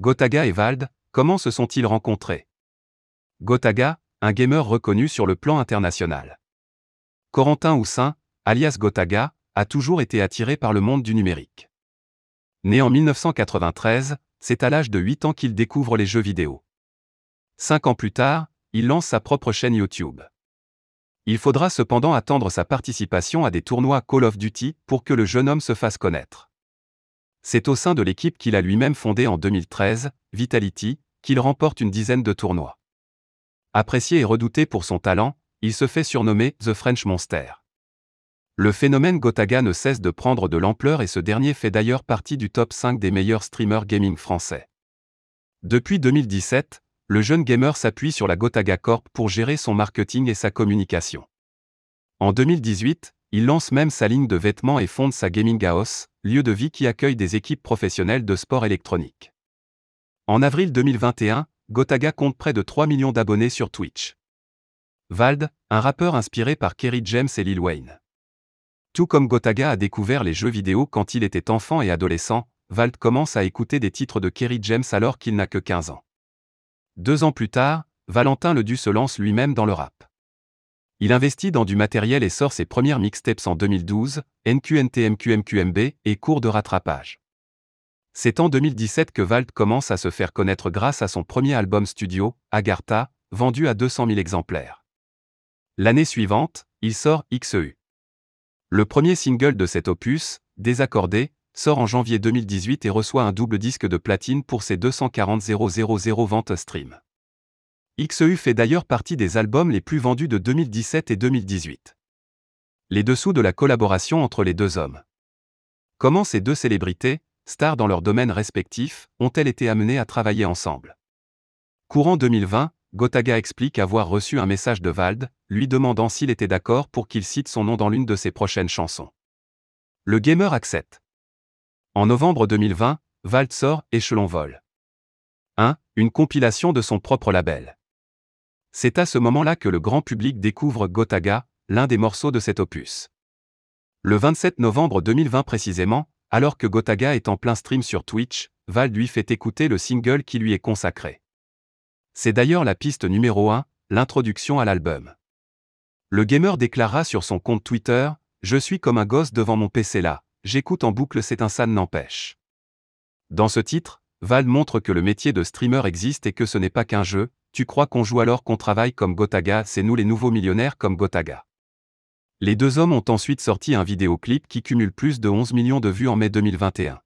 Gotaga et Vald, comment se sont-ils rencontrés? Gotaga, un gamer reconnu sur le plan international. Corentin Houssin, alias Gotaga, a toujours été attiré par le monde du numérique. Né en 1993, c'est à l'âge de 8 ans qu'il découvre les jeux vidéo. Cinq ans plus tard, il lance sa propre chaîne YouTube. Il faudra cependant attendre sa participation à des tournois Call of Duty pour que le jeune homme se fasse connaître. C'est au sein de l'équipe qu'il a lui-même fondée en 2013, Vitality, qu'il remporte une dizaine de tournois. Apprécié et redouté pour son talent, il se fait surnommer The French Monster. Le phénomène Gotaga ne cesse de prendre de l'ampleur et ce dernier fait d'ailleurs partie du top 5 des meilleurs streamers gaming français. Depuis 2017, le jeune gamer s'appuie sur la Gotaga Corp pour gérer son marketing et sa communication. En 2018, il lance même sa ligne de vêtements et fonde sa Gaming House, lieu de vie qui accueille des équipes professionnelles de sport électronique. En avril 2021, Gotaga compte près de 3 millions d'abonnés sur Twitch. Vald, un rappeur inspiré par Kerry James et Lil Wayne. Tout comme Gotaga a découvert les jeux vidéo quand il était enfant et adolescent, Vald commence à écouter des titres de Kerry James alors qu'il n'a que 15 ans. Deux ans plus tard, Valentin Ledu se lance lui-même dans le rap. Il investit dans du matériel et sort ses premières mixtapes en 2012, NQNTMQMQMB et cours de rattrapage. C'est en 2017 que Vald commence à se faire connaître grâce à son premier album studio, Agartha, vendu à 200 000 exemplaires. L'année suivante, il sort XEU. Le premier single de cet opus, Désaccordé, sort en janvier 2018 et reçoit un double disque de platine pour ses 240 000 ventes stream. XEU fait d'ailleurs partie des albums les plus vendus de 2017 et 2018. Les dessous de la collaboration entre les deux hommes. Comment ces deux célébrités, stars dans leurs domaines respectifs, ont-elles été amenées à travailler ensemble? Courant 2020, Gotaga explique avoir reçu un message de Vald, lui demandant s'il était d'accord pour qu'il cite son nom dans l'une de ses prochaines chansons. Le gamer accepte. En novembre 2020, Vald sort Échelon Vol. 1. Une compilation de son propre label. C'est à ce moment-là que le grand public découvre Gotaga, l'un des morceaux de cet opus. Le 27 novembre 2020 précisément, alors que Gotaga est en plein stream sur Twitch, Vald lui fait écouter le single qui lui est consacré. C'est d'ailleurs la piste numéro 1, l'introduction à l'album. Le gamer déclara sur son compte Twitter Je suis comme un gosse devant mon PC là, J'écoute en boucle C'est un ça n'empêche. Dans ce titre, Val montre que le métier de streamer existe et que ce n'est pas qu'un jeu, tu crois qu'on joue alors qu'on travaille comme Gotaga, c'est nous les nouveaux millionnaires comme Gotaga. Les deux hommes ont ensuite sorti un vidéoclip qui cumule plus de 11 millions de vues en mai 2021.